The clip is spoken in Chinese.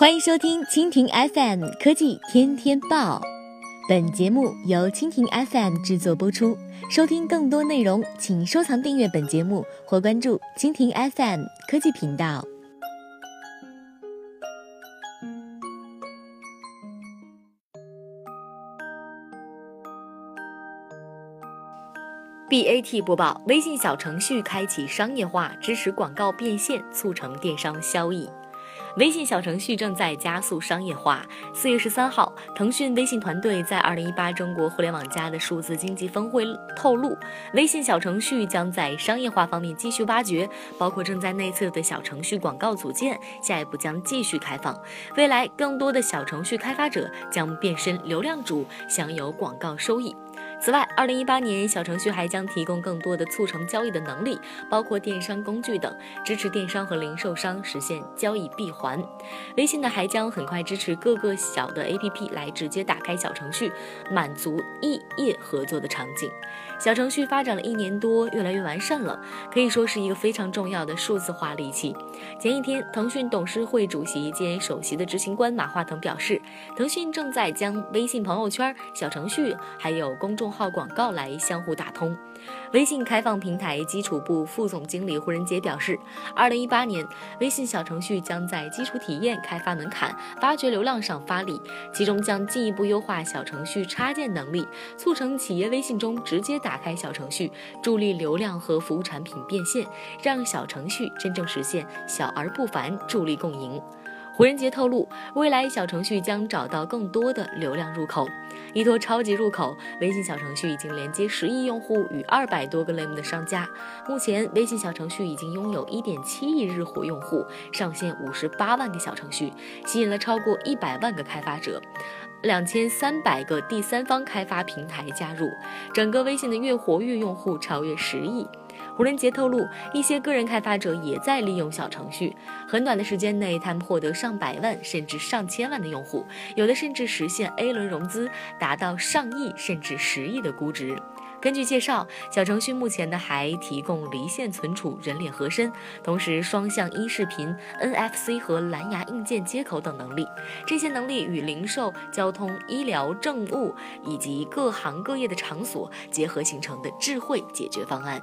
欢迎收听蜻蜓 FM 科技天天报，本节目由蜻蜓 FM 制作播出。收听更多内容，请收藏订阅本节目或关注蜻蜓 FM 科技频道。BAT 播报：微信小程序开启商业化，支持广告变现，促成电商交易。微信小程序正在加速商业化。四月十三号，腾讯微信团队在二零一八中国互联网加的数字经济峰会透露，微信小程序将在商业化方面继续挖掘，包括正在内测的小程序广告组件，下一步将继续开放。未来，更多的小程序开发者将变身流量主，享有广告收益。此外，二零一八年小程序还将提供更多的促成交易的能力，包括电商工具等，支持电商和零售商实现交易闭环。微信呢还将很快支持各个小的 APP 来直接打开小程序，满足异业合作的场景。小程序发展了一年多，越来越完善了，可以说是一个非常重要的数字化利器。前一天，腾讯董事会主席兼首席的执行官马化腾表示，腾讯正在将微信朋友圈、小程序还有公众号广告来相互打通。微信开放平台基础部副总经理胡仁杰表示，二零一八年，微信小程序将在基础体验、开发门槛、发掘流量上发力，其中将进一步优化小程序插件能力，促成企业微信中直接打。开小程序，助力流量和服务产品变现，让小程序真正实现小而不凡，助力共赢。胡仁杰透露，未来小程序将找到更多的流量入口。依托超级入口，微信小程序已经连接十亿用户与二百多个类目的商家。目前，微信小程序已经拥有一点七亿日活用户，上线五十八万个小程序，吸引了超过一百万个开发者。两千三百个第三方开发平台加入，整个微信的月活跃用户超越十亿。胡仁杰透露，一些个人开发者也在利用小程序，很短的时间内，他们获得上百万甚至上千万的用户，有的甚至实现 A 轮融资，达到上亿甚至十亿的估值。根据介绍，小程序目前呢还提供离线存储、人脸合身，同时双向一视频、NFC 和蓝牙硬件接口等能力。这些能力与零售、交通、医疗、政务以及各行各业的场所结合形成的智慧解决方案。